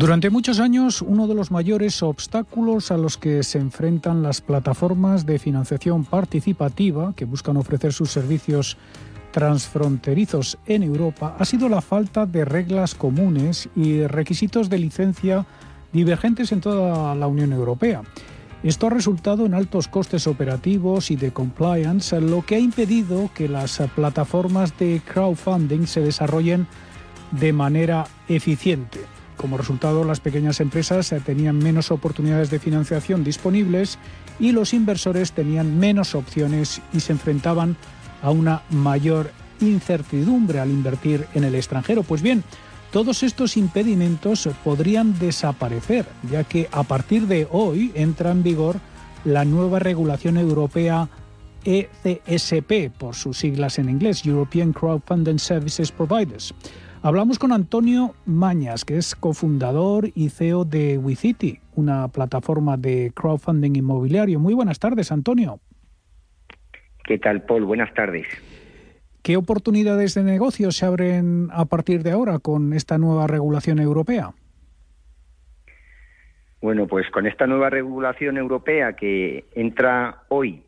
Durante muchos años, uno de los mayores obstáculos a los que se enfrentan las plataformas de financiación participativa que buscan ofrecer sus servicios transfronterizos en Europa ha sido la falta de reglas comunes y requisitos de licencia divergentes en toda la Unión Europea. Esto ha resultado en altos costes operativos y de compliance, lo que ha impedido que las plataformas de crowdfunding se desarrollen de manera eficiente. Como resultado, las pequeñas empresas eh, tenían menos oportunidades de financiación disponibles y los inversores tenían menos opciones y se enfrentaban a una mayor incertidumbre al invertir en el extranjero. Pues bien, todos estos impedimentos podrían desaparecer, ya que a partir de hoy entra en vigor la nueva regulación europea ECSP, por sus siglas en inglés, European Crowdfunding Services Providers. Hablamos con Antonio Mañas, que es cofundador y CEO de WeCity, una plataforma de crowdfunding inmobiliario. Muy buenas tardes, Antonio. ¿Qué tal, Paul? Buenas tardes. ¿Qué oportunidades de negocio se abren a partir de ahora con esta nueva regulación europea? Bueno, pues con esta nueva regulación europea que entra hoy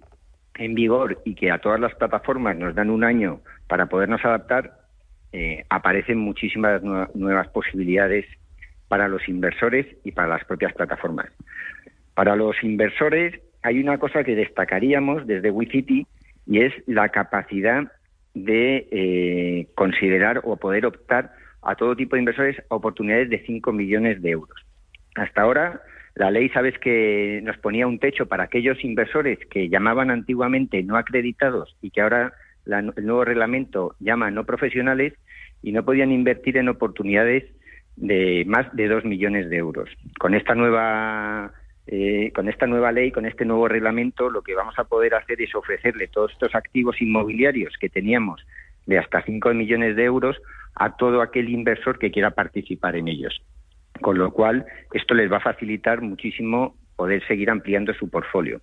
en vigor y que a todas las plataformas nos dan un año para podernos adaptar, eh, aparecen muchísimas nuevas posibilidades para los inversores y para las propias plataformas. Para los inversores hay una cosa que destacaríamos desde WeCity y es la capacidad de eh, considerar o poder optar a todo tipo de inversores oportunidades de 5 millones de euros. Hasta ahora, la ley, sabes que nos ponía un techo para aquellos inversores que llamaban antiguamente no acreditados y que ahora el nuevo reglamento llama no profesionales y no podían invertir en oportunidades de más de dos millones de euros. Con esta nueva eh, con esta nueva ley, con este nuevo reglamento, lo que vamos a poder hacer es ofrecerle todos estos activos inmobiliarios que teníamos de hasta 5 millones de euros a todo aquel inversor que quiera participar en ellos. Con lo cual, esto les va a facilitar muchísimo poder seguir ampliando su portfolio.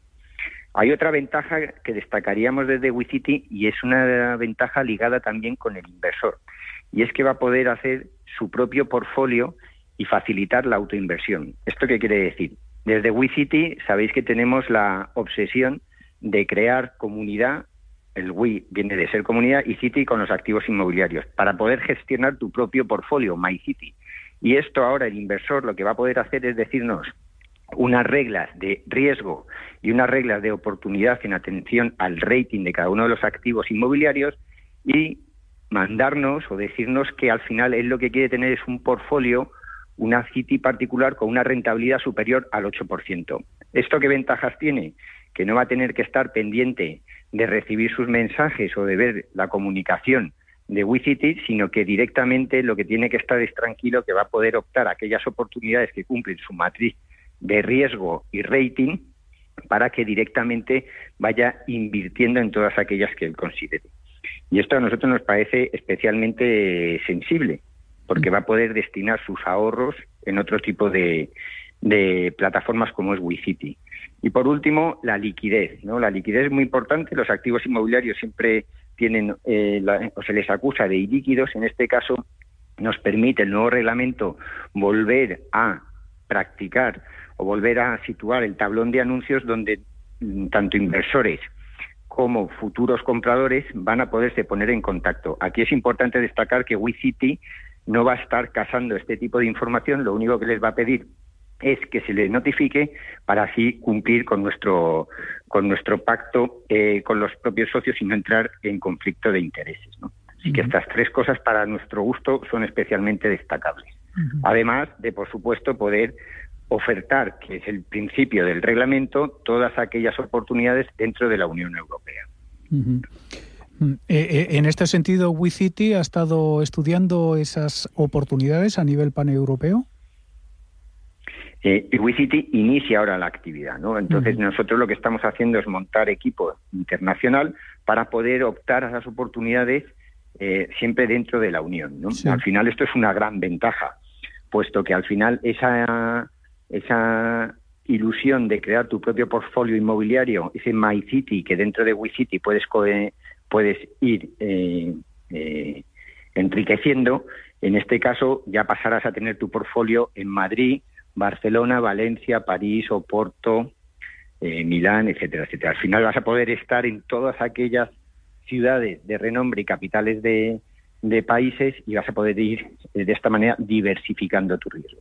Hay otra ventaja que destacaríamos desde WeCity y es una ventaja ligada también con el inversor. Y es que va a poder hacer su propio portfolio y facilitar la autoinversión. ¿Esto qué quiere decir? Desde WeCity sabéis que tenemos la obsesión de crear comunidad, el We viene de ser comunidad, y City con los activos inmobiliarios, para poder gestionar tu propio portfolio, MyCity. Y esto ahora el inversor lo que va a poder hacer es decirnos, unas reglas de riesgo y unas reglas de oportunidad en atención al rating de cada uno de los activos inmobiliarios y mandarnos o decirnos que al final él lo que quiere tener es un portfolio, una City particular con una rentabilidad superior al 8%. ¿Esto qué ventajas tiene? Que no va a tener que estar pendiente de recibir sus mensajes o de ver la comunicación de WeCity, sino que directamente lo que tiene que estar es tranquilo que va a poder optar a aquellas oportunidades que cumplen su matriz de riesgo y rating para que directamente vaya invirtiendo en todas aquellas que él considere. Y esto a nosotros nos parece especialmente sensible, porque va a poder destinar sus ahorros en otro tipo de, plataformas como es WeCity. Y por último, la liquidez. ¿no? La liquidez es muy importante. Los activos inmobiliarios siempre tienen, eh, o se les acusa de ilíquidos. En este caso, nos permite el nuevo reglamento volver a practicar o volver a situar el tablón de anuncios donde mm, tanto inversores como futuros compradores van a poderse poner en contacto. Aquí es importante destacar que WeCity no va a estar casando este tipo de información, lo único que les va a pedir es que se les notifique para así cumplir con nuestro con nuestro pacto eh, con los propios socios y no entrar en conflicto de intereses. Así que estas tres cosas para nuestro gusto son especialmente destacables. Además de, por supuesto, poder ofertar, que es el principio del reglamento, todas aquellas oportunidades dentro de la Unión Europea. Mm, eh, eh, en este sentido, WeCity ha estado estudiando esas oportunidades a nivel paneuropeo. Eh, WeCity inicia ahora la actividad, ¿no? Entonces nosotros lo que estamos haciendo es montar equipo internacional para poder optar a esas oportunidades eh, siempre dentro de la Unión, ¿no? Al final esto es una gran ventaja, puesto que al final esa esa ilusión de crear tu propio portfolio inmobiliario, ese MyCity que dentro de WeCity puedes puedes ir eh, eh, enriqueciendo, en este caso ya pasarás a tener tu portfolio en Madrid, Barcelona, Valencia, París, Oporto, eh, Milán, etcétera, etcétera. Al final vas a poder estar en todas aquellas ciudades de renombre y capitales de, de países y vas a poder ir de esta manera diversificando tu riesgo.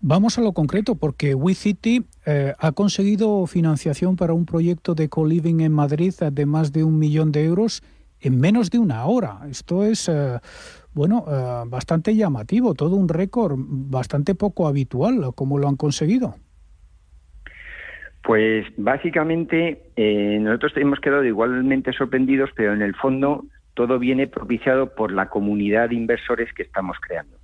Vamos a lo concreto, porque WeCity eh, ha conseguido financiación para un proyecto de co-living en Madrid de más de un millón de euros en menos de una hora. Esto es, eh, bueno, eh, bastante llamativo, todo un récord bastante poco habitual. ¿Cómo lo han conseguido? Pues básicamente nosotros hemos quedado igualmente sorprendidos, pero en el fondo todo viene propiciado por la comunidad de inversores que estamos creando.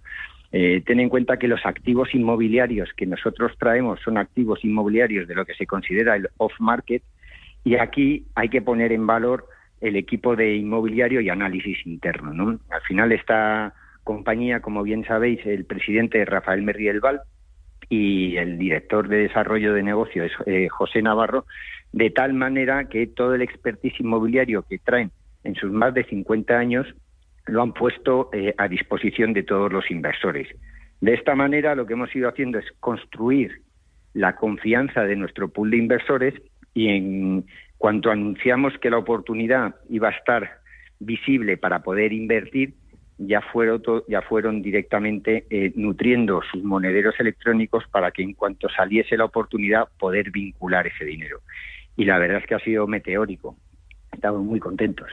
Eh, ten en cuenta que los activos inmobiliarios que nosotros traemos son activos inmobiliarios de lo que se considera el off-market y aquí hay que poner en valor el equipo de inmobiliario y análisis interno. ¿no? Al final esta compañía, como bien sabéis, el presidente Rafael Merrielval y el director de desarrollo de negocio es eh, José Navarro, de tal manera que todo el expertise inmobiliario que traen en sus más de 50 años lo han puesto eh, a disposición de todos los inversores. De esta manera, lo que hemos ido haciendo es construir la confianza de nuestro pool de inversores y en cuanto anunciamos que la oportunidad iba a estar visible para poder invertir, ya fueron, ya fueron directamente eh, nutriendo sus monederos electrónicos para que en cuanto saliese la oportunidad poder vincular ese dinero. Y la verdad es que ha sido meteórico. Estamos muy contentos.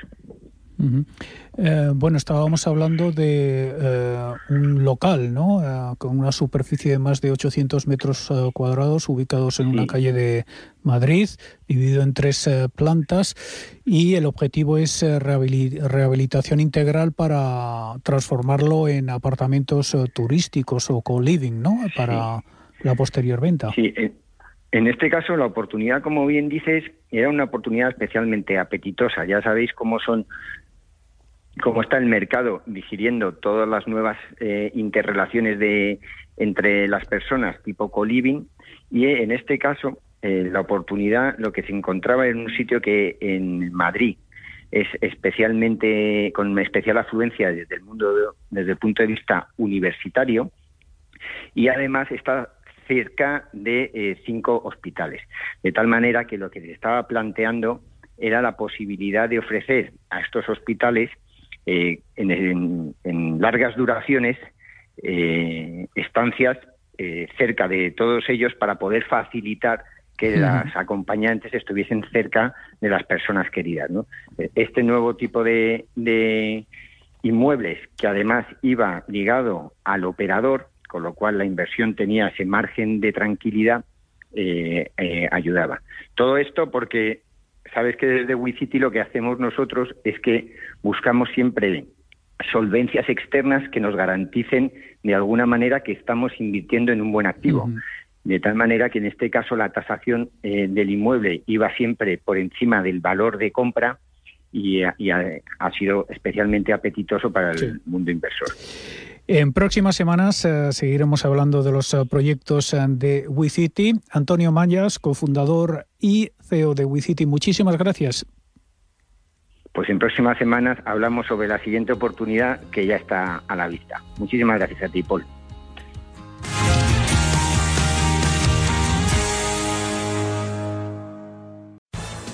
Eh, bueno, estábamos hablando de eh, un local, ¿no? Eh, con una superficie de más de 800 metros cuadrados, ubicados en una calle de Madrid, dividido en tres plantas, y el objetivo es rehabilitación integral para transformarlo en apartamentos turísticos o co-living, ¿no? Para la posterior venta. Sí. En este caso, la oportunidad, como bien dices, era una oportunidad especialmente apetitosa. Ya sabéis cómo son cómo está el mercado digiriendo todas las nuevas eh, interrelaciones de, entre las personas tipo co-living y eh, en este caso eh, la oportunidad lo que se encontraba en un sitio que en Madrid es especialmente con especial afluencia desde el mundo desde el punto de vista universitario y además está cerca de cinco hospitales de tal manera que lo que se estaba planteando era la posibilidad de ofrecer a estos hospitales eh, en, largas duraciones eh, estancias eh, cerca de todos ellos para poder facilitar que las acompañantes estuviesen cerca de las personas queridas. Este nuevo tipo de, inmuebles, que además iba ligado al operador, con lo cual la inversión tenía ese margen de tranquilidad, ayudaba. Todo esto porque sabes que desde WeCity lo que hacemos nosotros es que buscamos siempre solvencias externas que nos garanticen de alguna manera que estamos invirtiendo en un buen activo. De tal manera que en este caso la tasación eh, del inmueble iba siempre por encima del valor de compra y, ha, sido especialmente apetitoso para el mundo inversor. En próximas semanas eh, seguiremos hablando de los eh, proyectos eh, de WeCity. Antonio Mayas, cofundador y CEO de WeCity, muchísimas gracias. Pues en próximas semanas hablamos sobre la siguiente oportunidad que ya está a la vista. Muchísimas gracias a ti, Paul.